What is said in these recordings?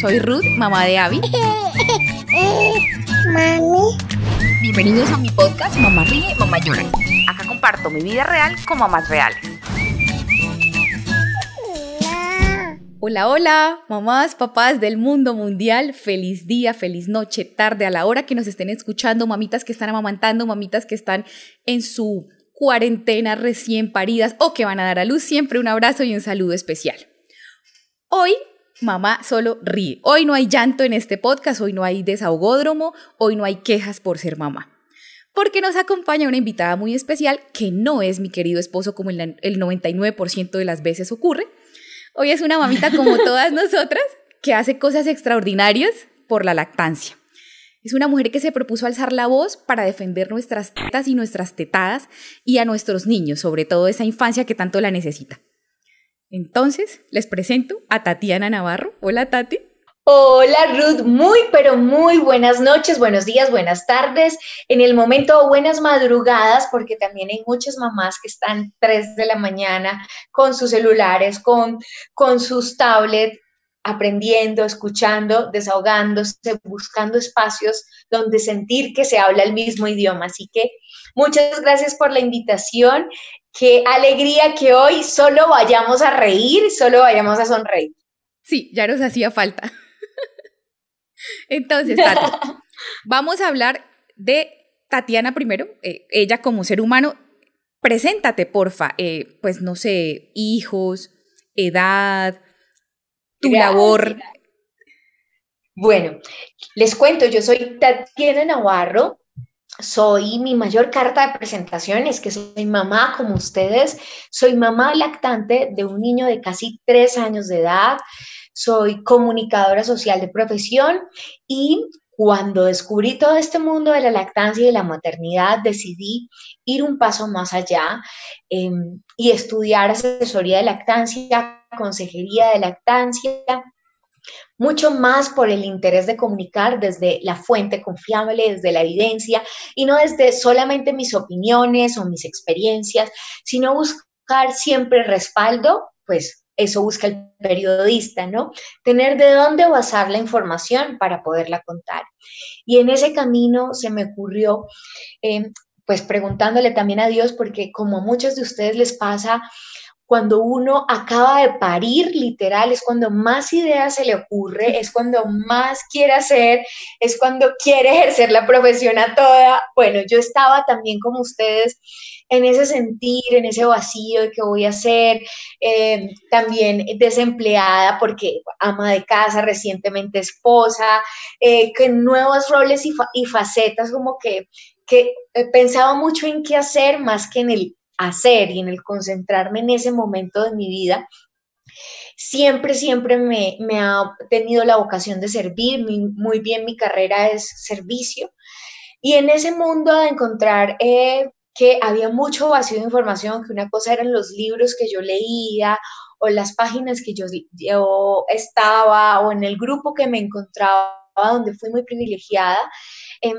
Soy Ruth, mamá de Abby. Mami. Bienvenidos a mi podcast Mamá Ríe, Mamá Llora. Acá comparto mi vida real con mamás reales. Hola, hola, mamás, papás del mundo mundial. Feliz día, feliz noche, tarde, a la hora que nos estén escuchando, mamitas que están amamantando, mamitas que están en su cuarentena recién paridas o que van a dar a luz. Siempre un abrazo y un saludo especial. Hoy mamá solo ríe. Hoy no hay llanto en este podcast, hoy no hay desahogódromo, hoy no hay quejas por ser mamá. Porque nos acompaña una invitada muy especial que no es mi querido esposo como el 99% de las veces ocurre. Hoy es una mamita como todas nosotras que hace cosas extraordinarias por la lactancia. Es una mujer que se propuso alzar la voz para defender nuestras tetas y nuestras tetadas y a nuestros niños, sobre todo esa infancia que tanto la necesita. Entonces, les presento a Tatiana Navarro. Hola, Tati. Hola Ruth, muy pero muy buenas noches, buenos días, buenas tardes, en el momento buenas madrugadas, porque también hay muchas mamás que están 3 de la mañana con sus celulares, con, con sus tablets, aprendiendo, escuchando, desahogándose, buscando espacios donde sentir que se habla el mismo idioma. Así que muchas gracias por la invitación Qué alegría que hoy solo vayamos a reír, solo vayamos a sonreír. Sí, ya nos hacía falta. Entonces, Tati, vamos a hablar de Tatiana primero, eh, ella como ser humano. Preséntate, porfa. Eh, pues no sé, hijos, edad, tu labor. Bueno, les cuento, yo soy Tatiana Navarro, soy mi mayor carta de presentación, es que soy mamá como ustedes, soy mamá lactante de un niño de casi tres años de edad, soy comunicadora social de profesión y cuando descubrí todo este mundo de la lactancia y de la maternidad, decidí ir un paso más allá em, y estudiar asesoría de lactancia, consejería de lactancia mucho más por el interés de comunicar desde la fuente confiable, desde la evidencia y no desde solamente mis opiniones o mis experiencias, sino buscar siempre respaldo, pues eso busca el periodista, ¿no? Tener de dónde basar la información para poderla contar. Y en ese camino se me ocurrió, eh, pues preguntándole también a Dios, porque como a muchos de ustedes les pasa, cuando uno acaba de parir, literal, es cuando más ideas se le ocurre, es cuando más quiere hacer, es cuando quiere ejercer la profesión a toda. Bueno, yo estaba también como ustedes en ese sentir, en ese vacío de qué voy a hacer, eh, también desempleada porque ama de casa, recientemente esposa, eh, que nuevos roles y, y facetas como que, que eh, pensaba mucho en qué hacer más que en el hacer y en el concentrarme en ese momento de mi vida, siempre, siempre me, ha tenido la vocación de servir, muy bien mi carrera es servicio. Y en ese mundo de encontrar eh, que había mucho vacío de información, que una cosa eran los libros que yo leía o las páginas que yo, yo estaba o en el grupo que me encontraba donde fui muy privilegiada, Em,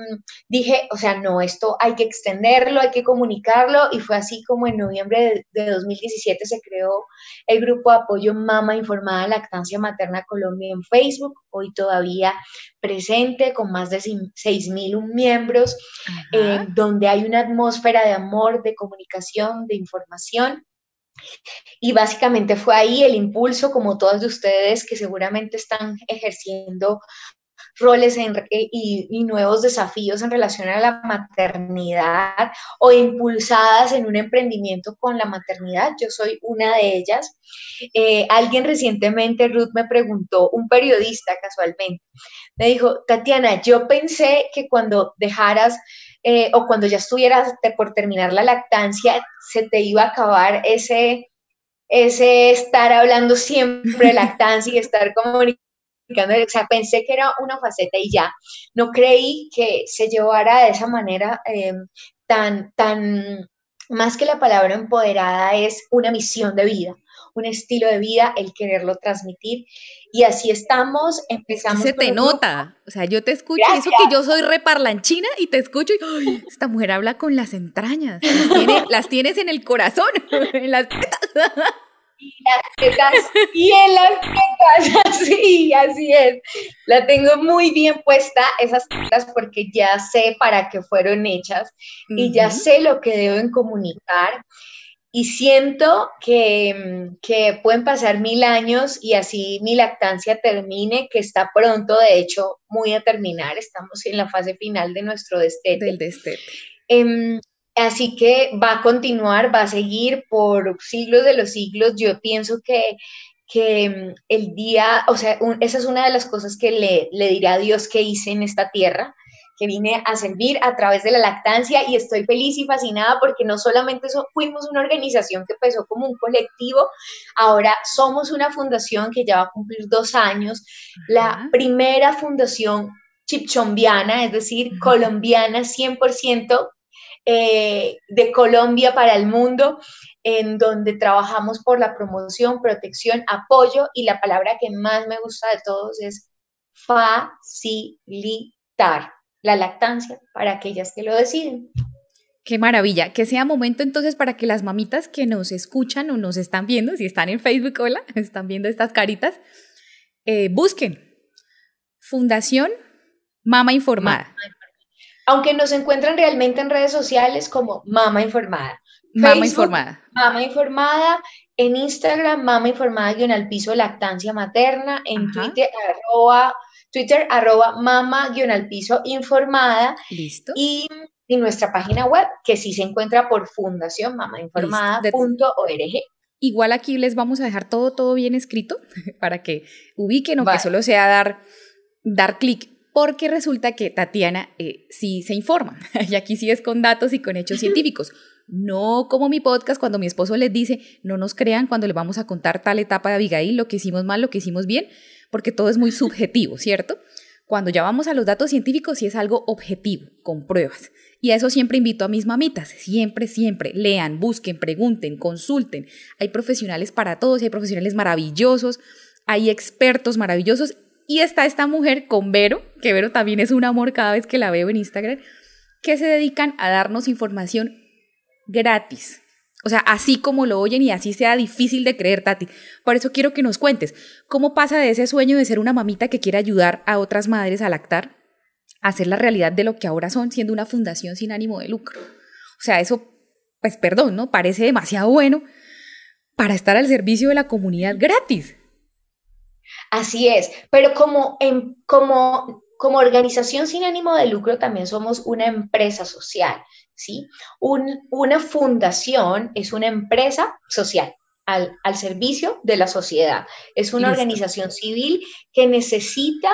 dije, o sea, no, esto hay que extenderlo, hay que comunicarlo y fue así como en noviembre de, 2017 se creó el grupo de apoyo Mama Informada Lactancia Materna Colombia en Facebook, hoy todavía presente con más de 6.000 miembros, eh, donde hay una atmósfera de amor, de comunicación, de información. Y básicamente fue ahí el impulso, como todos de ustedes que seguramente están ejerciendo roles eh, y, nuevos desafíos en relación a la maternidad o impulsadas en un emprendimiento con la maternidad. Yo soy una de ellas. Eh, alguien recientemente, Ruth, me preguntó, un periodista casualmente, me dijo, Tatiana, yo pensé que cuando dejaras eh, o cuando ya estuvieras por terminar la lactancia, se te iba a acabar ese ese estar hablando siempre de lactancia y estar comunicando o sea, pensé que era una faceta y ya. No creí que se llevara de esa manera eh, tan, tan, más que la palabra empoderada, es una misión de vida, un estilo de vida, el quererlo transmitir. Y así estamos, empezamos. Se te nota, o sea, yo te escucho, eso que yo soy reparlanchina y te escucho y esta mujer habla con las entrañas, las, las tienes en el corazón, en las y las tetas y en las tetas, sí, así es. La tengo muy bien puesta esas tetas porque ya sé para qué fueron hechas y ya sé lo que deben comunicar y siento que, que, pueden pasar mil años y así mi lactancia termine, que está pronto, de hecho, muy a terminar. Estamos en la fase final de nuestro destete. Del destete. Em, así que va a continuar, va a seguir por siglos de los siglos. Yo pienso que, que em, el día, o sea, esa es una de las cosas que le, le dirá a Dios que hice en esta tierra que vine a servir a través de la lactancia y estoy feliz y fascinada porque no solamente fuimos una organización que empezó como un colectivo, ahora somos una fundación que ya va a cumplir dos años, la primera fundación chipchombiana, es decir, colombiana 100%. Eh, de Colombia para el mundo, en donde trabajamos por la promoción, protección, apoyo y la palabra que más me gusta de todos es facilitar la lactancia para aquellas que lo deciden. Qué maravilla, que sea momento entonces para que las mamitas que nos escuchan o nos están viendo, si están en Facebook, hola, están viendo estas caritas, eh, busquen Fundación Mama Informada. Aunque nos encuentran realmente en redes sociales como Mama Informada. Mama Informada. Mama Informada, en Instagram, Mama Informada guion al piso lactancia materna, en Twitter, arroba Twitter, arroba mama al piso informada. Listo. Y, nuestra página web, que sí se encuentra por fundación mamainformada.org. Igual aquí les vamos a dejar todo, todo bien escrito para que ubiquen o que solo sea dar, dar clic. Porque resulta que Tatiana eh, sí se informa. y aquí sí es con datos y con hechos científicos. No como mi podcast cuando mi esposo les dice, no nos crean cuando les vamos a contar tal etapa de Abigail, lo que hicimos mal, lo que hicimos bien, porque todo es muy subjetivo, ¿cierto? Cuando ya vamos a los datos científicos, sí es algo objetivo, con pruebas. Y a eso siempre invito a mis mamitas, siempre, siempre, lean, busquen, pregunten, consulten. Hay profesionales para todos, hay profesionales maravillosos, hay expertos maravillosos. Y está esta mujer con Vero, que Vero también es un amor cada vez que la veo en Instagram, que se dedican a darnos información gratis, o sea, así como lo oyen y así sea difícil de creer, Tati. Por eso quiero que nos cuentes cómo pasa de ese sueño de ser una mamita que quiere ayudar a otras madres a lactar a ser la realidad de lo que ahora son, siendo una fundación sin ánimo de lucro. O sea, eso, pues perdón, ¿no? Parece demasiado bueno para estar al servicio de la comunidad gratis. Así es, pero como, en, como, como organización sin ánimo de lucro también somos una empresa social. ¿sí? una fundación es una empresa social. Al, servicio de la sociedad. Es una organización civil que necesita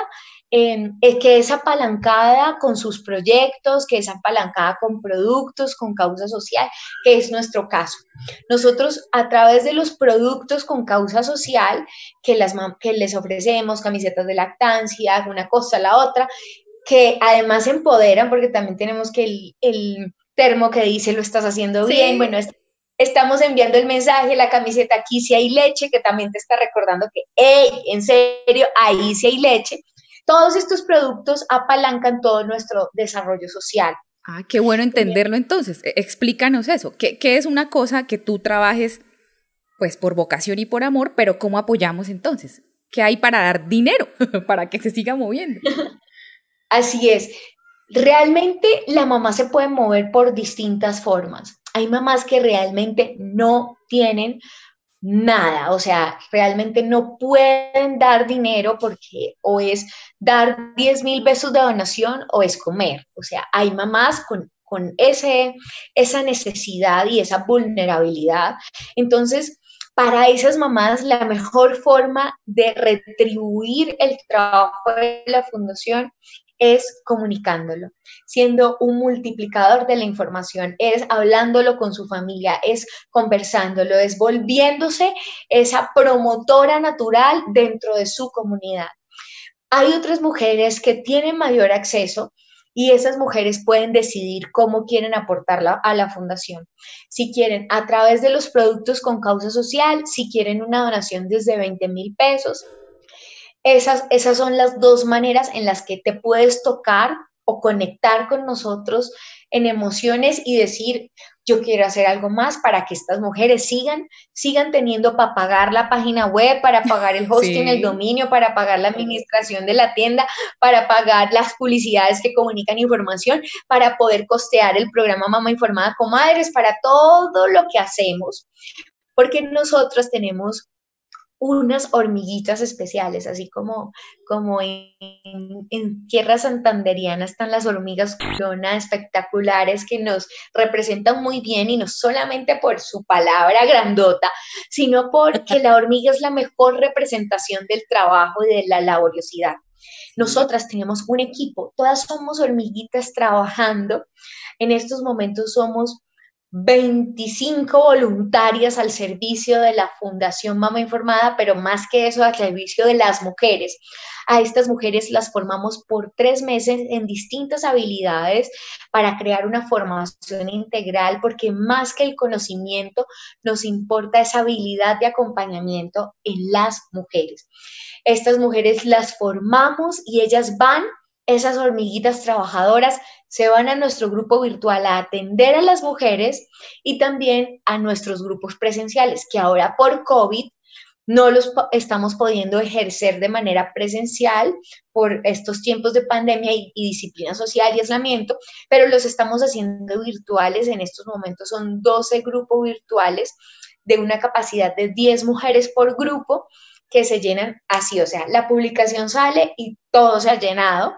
eh, que es apalancada con sus proyectos, que es apalancada con productos, con causa social, que es nuestro caso. Nosotros a través de los productos con causa social que, las, que les ofrecemos, camisetas de lactancia, una cosa, la otra, que además empoderan, porque también tenemos que el termo que dice lo estás haciendo bien, bueno, estamos enviando el mensaje, la camiseta aquí si hay leche, que también te está recordando que, hey, en serio, ahí sí hay leche. Todos estos productos apalancan todo nuestro desarrollo social. Ah, qué bueno entenderlo entonces. E, explícanos eso. ¿Qué, ¿Qué, es una cosa que tú trabajes pues por vocación y por amor, pero cómo apoyamos entonces? ¿Qué hay para dar dinero para que se siga moviendo? Así es. Realmente la mamá se puede mover por distintas formas. Hay mamás que realmente no tienen nada, o sea, realmente no pueden dar dinero porque o es dar 10 mil pesos de donación o es comer. O sea, hay mamás con, con ese, esa necesidad y esa vulnerabilidad. Entonces, para esas mamás, la mejor forma de retribuir el trabajo de la fundación es comunicándolo, siendo un multiplicador de la información, es hablándolo con su familia, es conversándolo, es volviéndose esa promotora natural dentro de su comunidad. Hay otras mujeres que tienen mayor acceso y esas mujeres pueden decidir cómo quieren aportarla a la fundación. Si quieren a través de los productos con causa social, si quieren una donación desde 20 mil pesos, esas, esas son las dos maneras en las que te puedes tocar o conectar con nosotros en emociones y decir, yo quiero hacer algo más para que estas mujeres sigan, sigan teniendo para pagar la página web, para pagar el hosting, el dominio, para pagar la administración de la tienda, para pagar las publicidades que comunican información, para poder costear el programa Mamá Informada Comadres, para todo lo que hacemos. Porque nosotros tenemos unas hormiguitas especiales, así como, como en, tierra santanderiana están las hormigas corona espectaculares que nos representan muy bien y no solamente por su palabra grandota, sino porque la hormiga es la mejor representación del trabajo y de la laboriosidad. Nosotras tenemos un equipo, todas somos hormiguitas trabajando. En estos momentos somos 25 voluntarias al servicio de la Fundación Mama Informada, pero más que eso, al servicio de las mujeres. A estas mujeres las formamos por tres meses en distintas habilidades para crear una formación integral, porque más que el conocimiento, nos importa esa habilidad de acompañamiento en las mujeres. Estas mujeres las formamos y ellas van esas hormiguitas trabajadoras se van a nuestro grupo virtual a atender a las mujeres y también a nuestros grupos presenciales, que ahora por COVID no los estamos pudiendo ejercer de manera presencial por estos tiempos de pandemia y, disciplina social y aislamiento, pero los estamos haciendo virtuales. En estos momentos son 12 grupos virtuales de una capacidad de 10 mujeres por grupo que se llenan así, o sea, la publicación sale y todo se ha llenado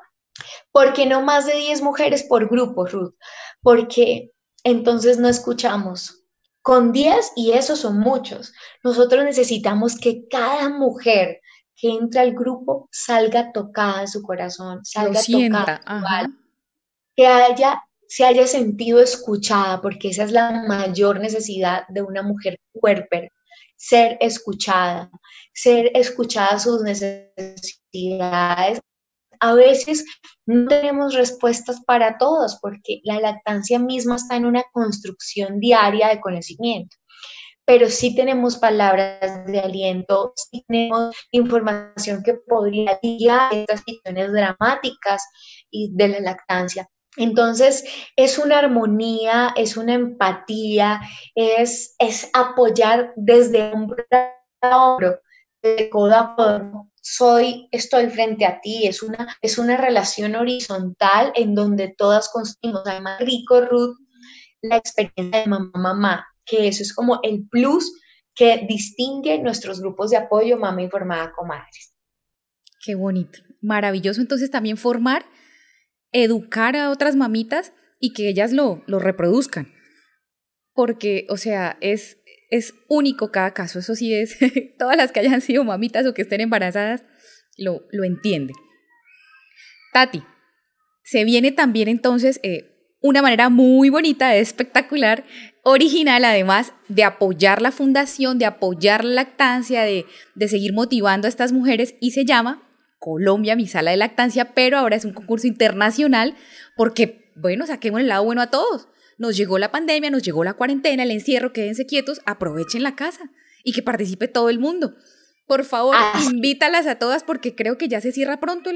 ¿Por qué no más de 10 mujeres por grupo, Ruth? Porque entonces no escuchamos. Con 10, y esos son muchos, nosotros necesitamos que cada mujer que entra al grupo salga tocada en su corazón, salga tocada, que haya, se haya sentido escuchada, porque esa es la mayor necesidad de una mujer cuerper, ser escuchada, ser escuchada sus necesidades a veces no tenemos respuestas para todos porque la lactancia misma está en una construcción diaria de conocimiento pero sí tenemos palabras de aliento, sí tenemos información que podría guiar estas situaciones dramáticas y de la lactancia. Entonces, es una armonía, es una empatía, es, es apoyar desde hombro a hombro, de codo a codo, soy, estoy frente a ti, es una, es una relación horizontal en donde todas construimos. Además, rico, Ruth, la experiencia de mamá, mamá, que eso es como el plus que distingue nuestros grupos de apoyo Mamá Informada Comadres. Qué bonito, maravilloso entonces también formar, educar a otras mamitas y que ellas lo, lo reproduzcan. Porque, o sea, es, es único cada caso, eso sí es, todas las que hayan sido mamitas o que estén embarazadas lo, lo entienden. Tati, se viene también entonces eh, una manera muy bonita, espectacular, original además de apoyar la fundación, de apoyar la lactancia, de, de seguir motivando a estas mujeres y se llama Colombia, mi sala de lactancia, pero ahora es un concurso internacional porque, bueno, saquemos el lado bueno a todos nos llegó la pandemia, nos llegó la cuarentena, el encierro, quédense quietos, aprovechen la casa y que participe todo el mundo. Por favor, ah. invítalas a todas porque creo que ya se cierra pronto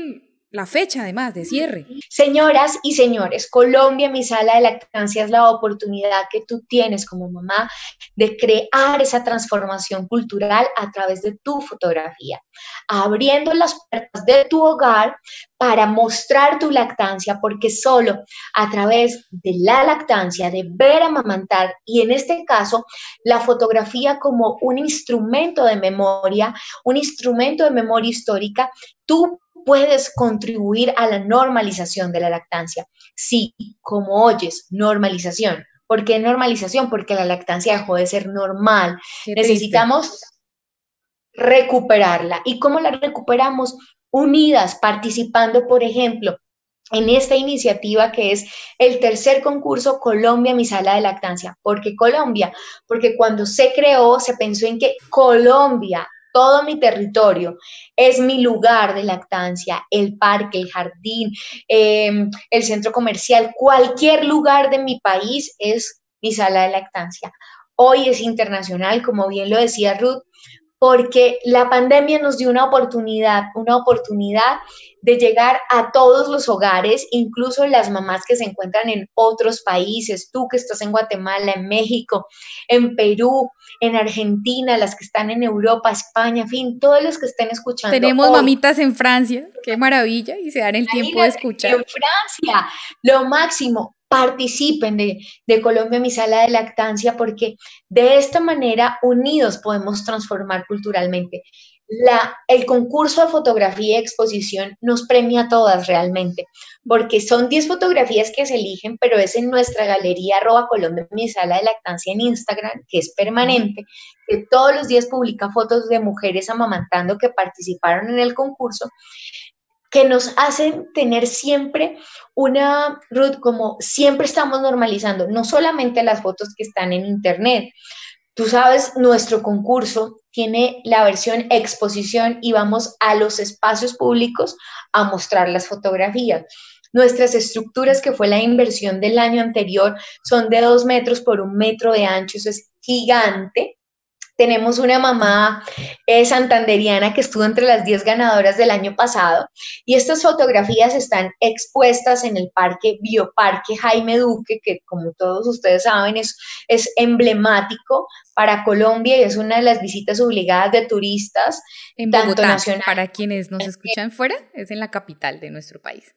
la fecha además de cierre. Señoras y señores, Colombia, mi sala de lactancia es la oportunidad que tú tienes como mamá de crear esa transformación cultural a través de tu fotografía, abriendo las puertas de tu hogar para mostrar tu lactancia, porque solo a través de la lactancia, de ver amamantar, y en este caso, la fotografía como un instrumento de memoria, un instrumento de memoria histórica, tú puedes contribuir a la normalización de la lactancia. Sí, como oyes, normalización. ¿Por qué normalización? Porque la lactancia dejó de ser normal. Necesitamos recuperarla. ¿Y cómo la recuperamos? unidas, participando, por ejemplo, en esta iniciativa que es el tercer concurso Colombia, mi sala de lactancia. ¿Por qué Colombia? Porque cuando se creó, se pensó en que Colombia, todo mi territorio, es mi lugar de lactancia, el parque, el jardín, em, el centro comercial, cualquier lugar de mi país es mi sala de lactancia. Hoy es internacional, como bien lo decía Ruth, porque la pandemia nos dio una oportunidad, una oportunidad de llegar a todos los hogares, incluso las mamás que se encuentran en otros países, tú que estás en Guatemala, en México, en Perú, en Argentina, las que están en Europa, España, en fin, todos los que estén escuchando. Tenemos mamitas en Francia, qué maravilla, y se dan el tiempo de escuchar. En Francia, lo máximo, participen de, Colombia Mi Sala de Lactancia porque de esta manera unidos podemos transformar culturalmente. El concurso de fotografía y exposición nos premia a todas realmente, porque son 10 fotografías que se eligen, pero es en nuestra galería arroba Colombia, mi sala de lactancia en Instagram, que es permanente, que todos los días publica fotos de mujeres amamantando que participaron en el concurso, que nos hacen tener siempre una, Ruth, como siempre estamos normalizando, no solamente las fotos que están en internet, Tú sabes, nuestro concurso tiene la versión exposición y vamos a los espacios públicos a mostrar las fotografías. Nuestras estructuras, que fue la inversión del año anterior, son de dos metros por un metro de ancho, eso es gigante. Tenemos una mamá eh, santanderiana que estuvo entre las 10 ganadoras del año pasado y estas fotografías están expuestas en el parque Bioparque Jaime Duque, que como todos ustedes saben es, es emblemático para Colombia y es una de las visitas obligadas de turistas. En Bogotá, para quienes nos escuchan fuera, es en la capital de nuestro país.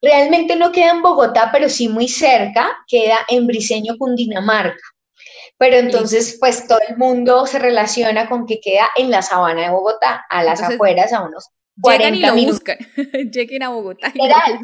Realmente no queda en Bogotá, pero sí muy cerca, queda en Briseño, Cundinamarca. Pero entonces, pues todo el mundo se relaciona con que queda en la sabana de Bogotá, a las afueras, a unos 40 llegan y lo buscan. Lleguen a Bogotá.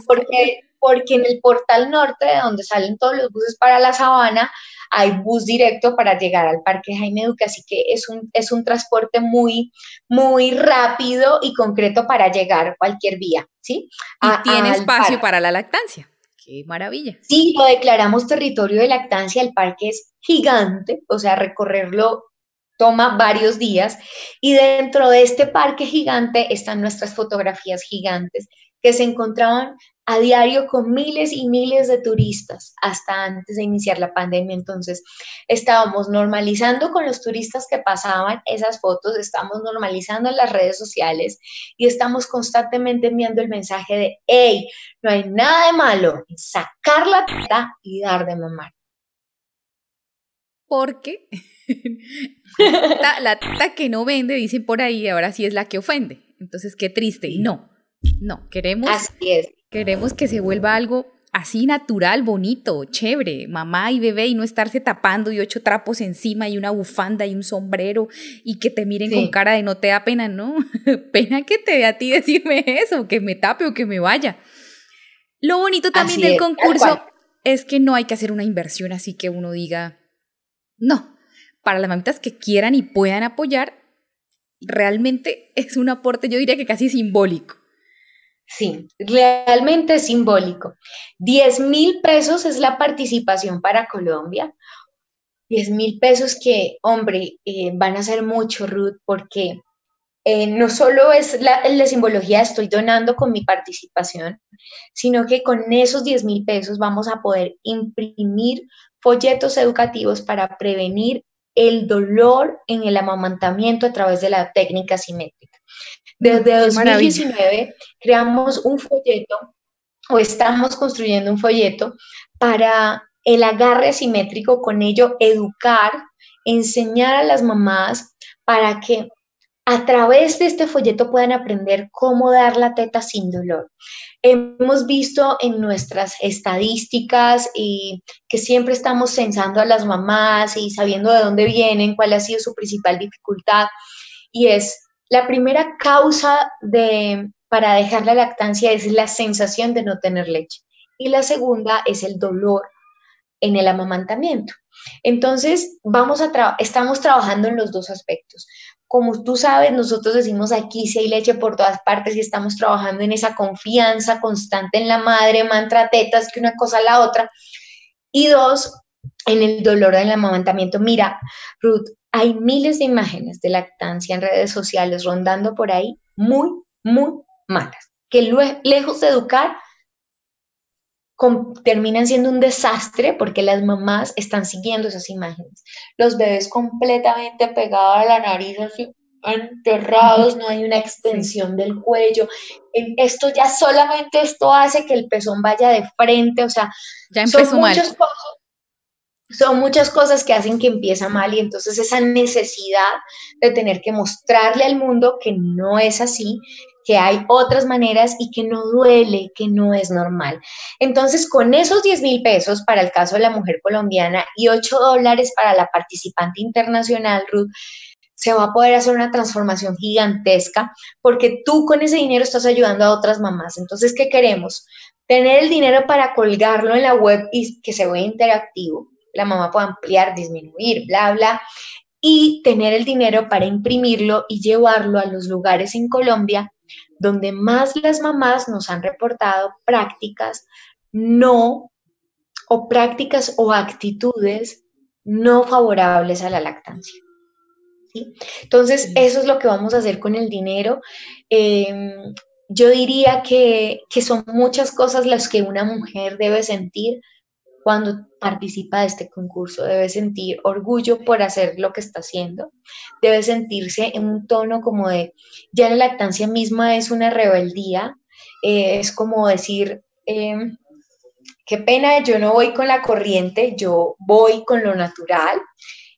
porque, porque en el portal norte, de donde salen todos los buses para la sabana, hay bus directo para llegar al Parque Jaime Duque, así que es un, es un transporte muy, muy rápido y concreto para llegar a cualquier vía, ¿sí? Y tiene espacio para la lactancia. Qué maravilla. Sí, lo declaramos territorio de lactancia, el parque es gigante, o sea, recorrerlo toma varios días y dentro de este parque gigante están nuestras fotografías gigantes que se encontraban a diario con miles y miles de turistas hasta antes de iniciar la pandemia. Entonces, estábamos normalizando con los turistas que pasaban esas fotos, estamos normalizando en las redes sociales y estamos constantemente enviando el mensaje de, hey, no hay nada de malo en sacar la teta y dar de mamar. Porque la teta que no vende, dicen por ahí, ahora sí es la que ofende. Entonces, qué triste. No, no, queremos, queremos que se vuelva algo así natural, bonito, chévere, mamá y bebé y no estarse tapando y ocho trapos encima y una bufanda y un sombrero y que te miren con cara de no te da pena, no, pena que te dé a ti decirme eso, que me tape o que me vaya. Lo bonito también del concurso es que no hay que hacer una inversión así que uno diga, no, para las mamitas que quieran y puedan apoyar, realmente es un aporte, yo diría que casi simbólico. Sí, realmente es simbólico. 10 mil pesos es la participación para Colombia. 10 mil pesos que, hombre, eh, van a ser mucho, Ruth, porque eh, no solo es la, la, simbología estoy donando con mi participación, sino que con esos 10 mil pesos vamos a poder imprimir folletos educativos para prevenir el dolor en el amamantamiento a través de la técnica simétrica. Desde 2019 creamos un folleto o estamos construyendo un folleto para el agarre asimétrico, con ello educar, enseñar a las mamás para que a través de este folleto puedan aprender cómo dar la teta sin dolor. Hemos visto en nuestras estadísticas y que siempre estamos censando a las mamás y sabiendo de dónde vienen, cuál ha sido su principal dificultad, y es la primera causa de, para dejar la lactancia es la sensación de no tener leche y la segunda es el dolor en el amamantamiento. Entonces, vamos a estamos trabajando en los dos aspectos. Como tú sabes, nosotros decimos aquí si hay leche por todas partes y estamos trabajando en esa confianza constante en la madre, mantra tetas, que una cosa a la otra. Y dos, en el dolor del amamantamiento. Mira, Ruth, hay miles de imágenes de lactancia en redes sociales rondando por ahí, muy, muy malas, que lejos de educar, terminan siendo un desastre porque las mamás están siguiendo esas imágenes. Los bebés completamente pegados a la nariz, así, enterrados, no hay una extensión del cuello. Esto ya solamente esto hace que el pezón vaya de frente, o sea, ya son muchas cosas son muchas cosas que hacen que empieza mal y entonces esa necesidad de tener que mostrarle al mundo que no es así, que hay otras maneras y que no duele, que no es normal. Entonces, con esos 10 mil pesos para el caso de la mujer colombiana y 8 dólares para la participante internacional, Ruth, se va a poder hacer una transformación gigantesca porque tú con ese dinero estás ayudando a otras mamás. Entonces, ¿qué queremos? Tener el dinero para colgarlo en la web y que se vea interactivo. La mamá puede ampliar, disminuir, bla, bla y tener el dinero para imprimirlo y llevarlo a los lugares en Colombia donde más las mamás nos han reportado prácticas no o prácticas o actitudes no favorables a la lactancia. Entonces, eso es lo que vamos a hacer con el dinero. Em, yo diría que, que son muchas cosas las que una mujer debe sentir cuando participa de este concurso. Debe sentir orgullo por hacer lo que está haciendo. Debe sentirse en un tono como de, ya la lactancia misma es una rebeldía. Eh, es como decir, em, qué pena, yo no voy con la corriente, yo voy con lo natural.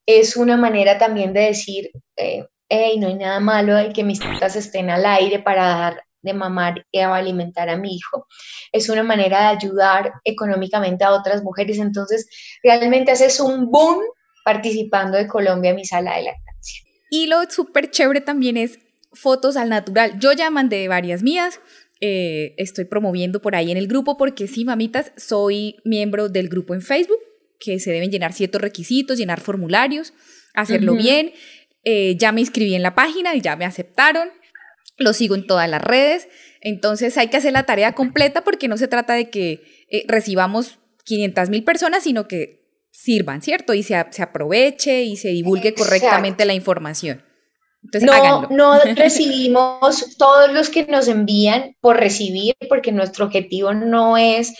Es una manera también de decir, eh, hey, no hay nada malo de que mis tetas estén al aire para dar de mamar y alimentar a mi hijo. Es una manera de ayudar económicamente a otras mujeres. Entonces, realmente haces un boom participando de Colombia en mi sala de lactancia. Y lo súper chévere también es fotos al natural. Yo ya mandé varias mías. Eh, estoy promoviendo por ahí en el grupo porque sí, mamitas, soy miembro del grupo en Facebook, que se deben llenar ciertos requisitos, llenar formularios, hacerlo bien. Eh, ya me inscribí en la página y ya me aceptaron lo sigo en todas las redes. Entonces hay que hacer la tarea completa porque no se trata de que eh, recibamos 500 mil personas, sino que sirvan, ¿cierto? Y se, aproveche y se divulgue correctamente la información. Entonces, no, no recibimos todos los que nos envían por recibir, porque nuestro objetivo no es,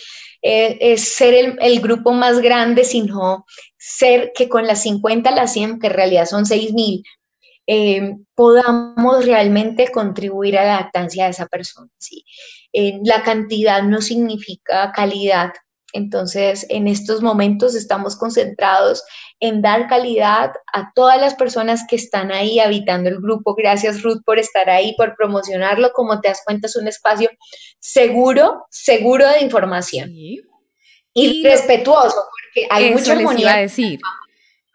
eh, es ser el, el, grupo más grande, sino ser que con las 50, las 100, que en realidad son 6 mil, eh, podamos realmente contribuir a la lactancia de esa persona. ¿sí? Eh, la cantidad no significa calidad. Entonces, en estos momentos estamos concentrados en dar calidad a todas las personas que están ahí habitando el grupo. Gracias, Ruth, por estar ahí, por promocionarlo. Como te das cuenta, es un espacio seguro, seguro de información. Y, respetuoso, porque hay mucha armonía. decir.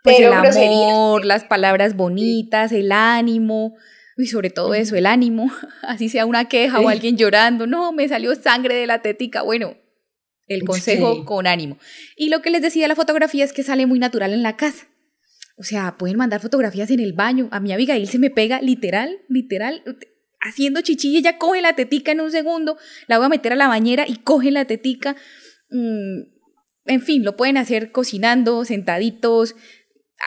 Pues el amor, las palabras bonitas, el ánimo, y sobre todo eso, el ánimo, así sea una queja o alguien llorando, no, me salió sangre de la tetica, bueno, el consejo con ánimo. Y lo que les decía la fotografía es que sale muy natural en la casa. O sea, pueden mandar fotografías en el baño. A mi Abigail se me pega literal, literal, haciendo chichi, ella coge la tetica en un segundo, la voy a meter a la bañera y coge la tetica. Mm, en fin, lo pueden hacer cocinando, sentaditos,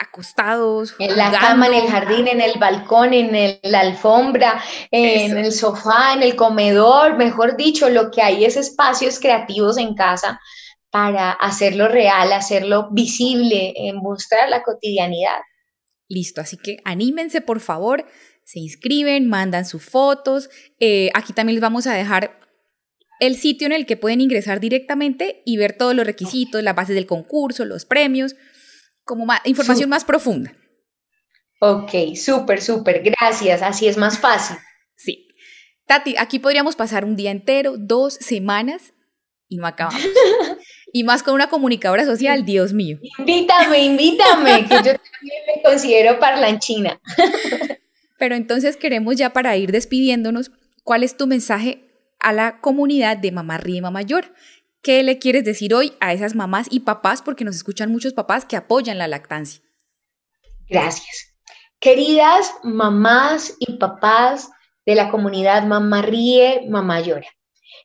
acostados. En la cama, en el jardín, en el balcón, en la alfombra, en el sofá, en el comedor, mejor dicho, lo que hay es espacios creativos en casa para hacerlo real, hacerlo visible, en mostrar la cotidianidad. Listo, así que anímense por favor, se inscriben, mandan sus fotos. Eh, aquí también les vamos a dejar el sitio en el que pueden ingresar directamente y ver todos los requisitos, las bases del concurso, los premios como más, información más profunda. Ok, súper, súper, gracias, así es más fácil. Sí. Tati, aquí podríamos pasar un día entero, dos semanas y no acabamos. y más con una comunicadora social, Dios mío. Invítame, invítame, que yo también me considero parlanchina. Pero entonces queremos ya para ir despidiéndonos, ¿cuál es tu mensaje a la comunidad de Mamá Rima Mayor? ¿Qué le quieres decir hoy a esas mamás y papás, porque nos escuchan muchos papás que apoyan la lactancia? Gracias. Queridas mamás y papás de la comunidad Mamá Ríe, Mamá Llora,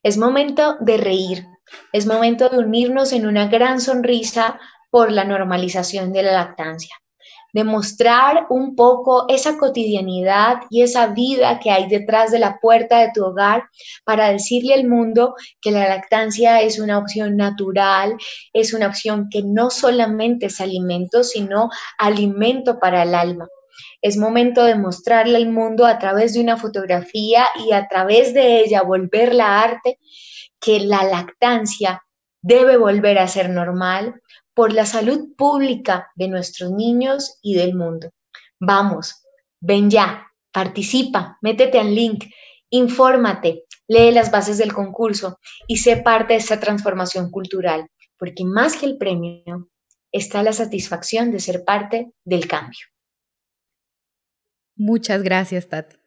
es momento de reír, es momento de unirnos en una gran sonrisa por la normalización de la lactancia demostrar un poco esa cotidianidad y esa vida que hay detrás de la puerta de tu hogar para decirle al mundo que la lactancia es una opción natural, es una opción que no solamente es alimento, sino alimento para el alma. Es momento de mostrarle al mundo a través de una fotografía y a través de ella volverla arte que la lactancia debe volver a ser normal por la salud pública de nuestros niños y del mundo. Vamos, ven ya, participa, métete al link, infórmate, lee las bases del concurso y sé parte de esta transformación cultural, porque más que el premio está la satisfacción de ser parte del cambio. Muchas gracias, Tati.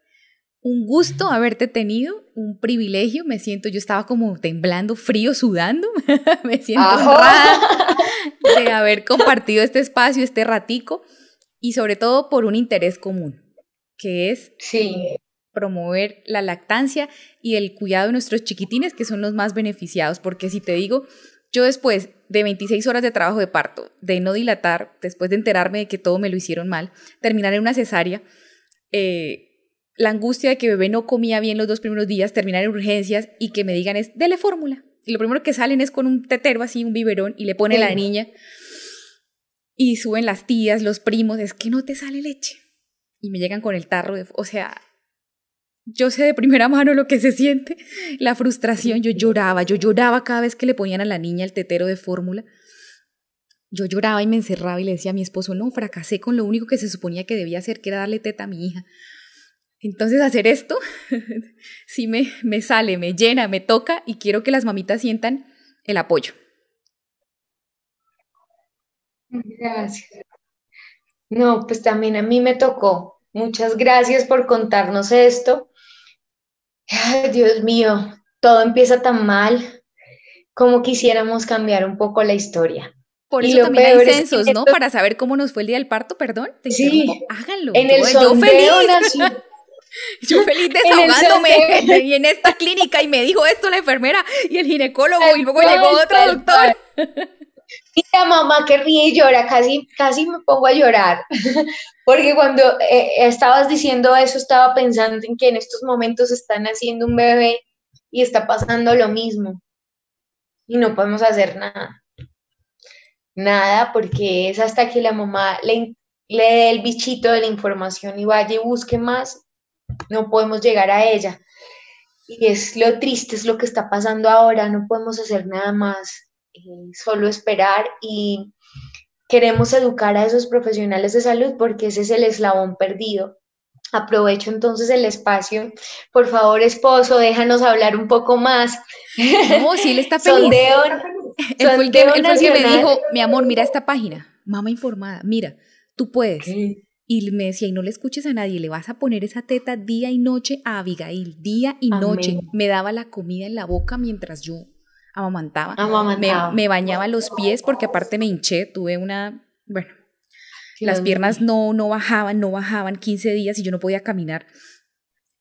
Un gusto haberte tenido, un privilegio, me siento, yo estaba como temblando, frío, sudando, me siento honrada de haber compartido este espacio, este ratico, y sobre todo por un interés común, que es sí promover la lactancia y el cuidado de nuestros chiquitines, que son los más beneficiados, porque si te digo, yo después de 26 horas de trabajo de parto, de no dilatar, después de enterarme de que todo me lo hicieron mal, terminar en una cesárea, eh, la angustia de que bebé no comía bien los dos primeros días, terminar en urgencias y que me digan es, dele fórmula. Y lo primero que salen es con un tetero así, un biberón, y le pone la niña. Y suben las tías, los primos, es que no te sale leche. Y me llegan con el tarro de... O sea, yo sé de primera mano lo que se siente, la frustración, yo lloraba, yo lloraba cada vez que le ponían a la niña el tetero de fórmula. Yo lloraba y me encerraba y le decía a mi esposo, no, fracasé con lo único que se suponía que debía hacer, que era darle teta a mi hija. Entonces hacer esto sí me, me sale, me llena, me toca y quiero que las mamitas sientan el apoyo. Gracias. No, pues también a mí me tocó. Muchas gracias por contarnos esto. Ay, Dios mío, todo empieza tan mal como quisiéramos cambiar un poco la historia. Por eso también hay censos, ¿no? Para saber cómo nos fue el día del parto, perdón. sí, háganlo. En el yo, feliz. Yo feliz desahogándome y en esta clínica y me dijo esto la enfermera y el ginecólogo y luego llegó otro doctor. Mira, mamá que ríe y llora, casi, casi me pongo a llorar, porque cuando eh, estabas diciendo eso estaba pensando en que en estos momentos están haciendo un bebé y está pasando lo mismo y no podemos hacer nada. Nada, porque es hasta que la mamá le, le dé el bichito de la información y vaya y busque más, no podemos llegar a ella. Y es lo triste, es lo que está pasando ahora, no podemos hacer nada más solo esperar y queremos educar a esos profesionales de salud porque ese es el eslabón perdido. Aprovecho entonces el espacio. Por favor, esposo, déjanos hablar un poco más. No, si él está feliz. Sondeo, él fue el que, me dijo, mi amor, mira esta página, mamá informada, mira, tú puedes. Y me decía, y no le escuches a nadie, le vas a poner esa teta día y noche a Abigail, día y noche. Me daba la comida en la boca mientras yo amamantaba. Me, bañaba los pies porque aparte me hinché, tuve una, bueno, las piernas no, no bajaban, no bajaban 15 días y yo no podía caminar.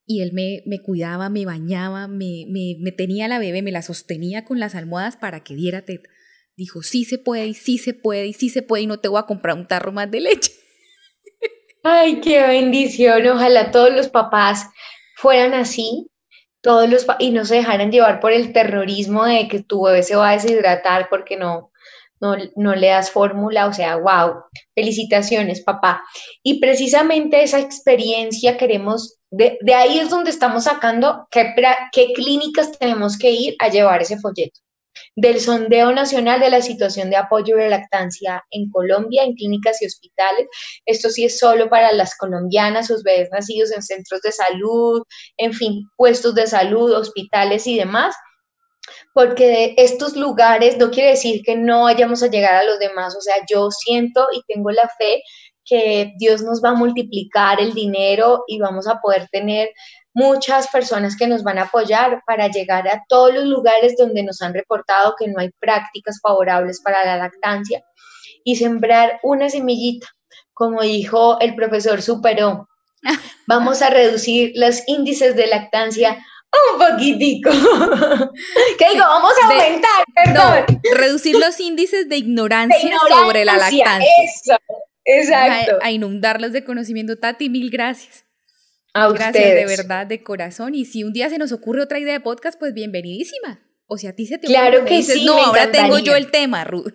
Y él me, me cuidaba, me bañaba, me, me, tenía la bebé, me la sostenía con las almohadas para que diera teta. Dijo, sí se puede, y sí se puede, y sí se puede, y no te voy a comprar un tarro más de leche. Ay, qué bendición. Ojalá todos los papás fueran así, todos los y no se dejaran llevar por el terrorismo de que tu bebé se va a deshidratar porque no, no, le das fórmula, o sea, wow, felicitaciones, papá. Y precisamente esa experiencia queremos, de, ahí es donde estamos sacando qué, qué clínicas tenemos que ir a llevar ese folleto del sondeo nacional de la situación de apoyo de lactancia en Colombia, en clínicas y hospitales. Esto sí es solo para las colombianas, sus bebés nacidos en centros de salud, en fin, puestos de salud, hospitales y demás. Porque de estos lugares no quiere decir que no vayamos a llegar a los demás. O sea, yo siento y tengo la fe que Dios nos va a multiplicar el dinero y vamos a poder tener muchas personas que nos van a apoyar para llegar a todos los lugares donde nos han reportado que no hay prácticas favorables para la lactancia y sembrar una semillita, como dijo el profesor Superó. Vamos a reducir los índices de lactancia un poquitico. ¿Qué digo? Vamos a aumentar, perdón. reducir los índices de ignorancia, sobre la lactancia. Eso, exacto. a inundarlos de conocimiento. Tati, mil gracias. Gracias de verdad, de corazón. Y si un día se nos ocurre otra idea de podcast, pues bienvenidísima. O si a ti se te ocurre, claro que sí, no, ahora tengo yo el tema, Ruth.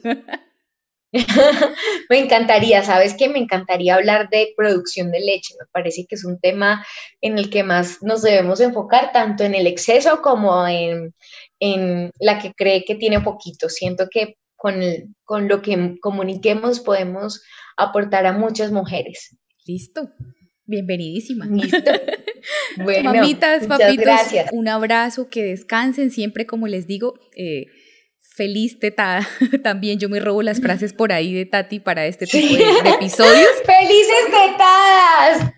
me encantaría, ¿sabes qué? Me encantaría hablar de producción de leche. Me parece que es un tema en el que más nos debemos enfocar, tanto en el exceso como en, la que cree que tiene poquito. Siento que con, con lo que comuniquemos podemos aportar a muchas mujeres. Listo. Bienvenidísima. Listo. Bueno, Mamitas, papitos, gracias. un abrazo, que descansen siempre, como les digo. Eh, feliz tetada. También yo me robo las frases por ahí de Tati para este tipo de, episodios. ¡Felices tetadas!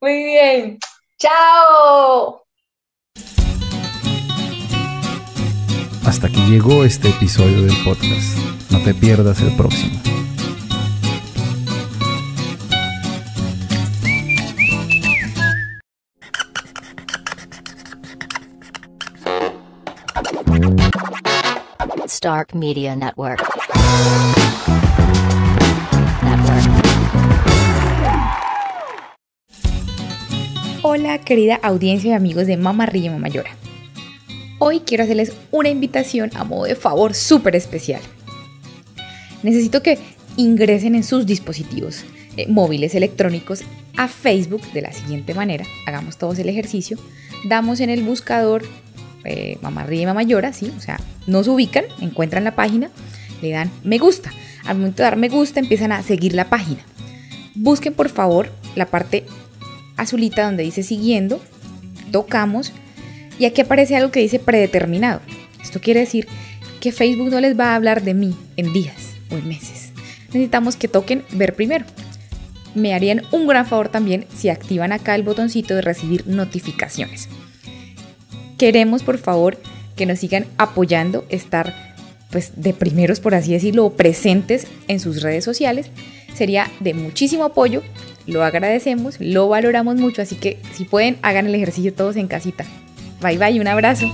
Muy bien. ¡Chao! Hasta aquí llegó este episodio del podcast. No te pierdas el próximo. Stark Media Network. Hola querida audiencia y amigos de Mamá Ríe Mamá. Hoy quiero hacerles una invitación a modo de favor súper especial. Necesito que ingresen en sus dispositivos eh, móviles electrónicos a Facebook de la siguiente manera. Hagamos todos el ejercicio. Damos en el buscador eh, Mamá Ríe Mamá Llora, ¿sí? O sea, nos ubican, encuentran la página, le dan me gusta. Al momento de dar me gusta empiezan a seguir la página. Busquen por favor la parte azulita donde dice siguiendo, tocamos y aquí aparece algo que dice predeterminado. Esto quiere decir que Facebook no les va a hablar de mí en días o en meses. Necesitamos que toquen ver primero. Me harían un gran favor también si activan acá el botoncito de recibir notificaciones. Queremos por favor que nos sigan apoyando, estar pues de primeros, por así decirlo, presentes en sus redes sociales. Sería de muchísimo apoyo, lo agradecemos, lo valoramos mucho, así que si pueden, hagan el ejercicio todos en casita. Bye bye, un abrazo.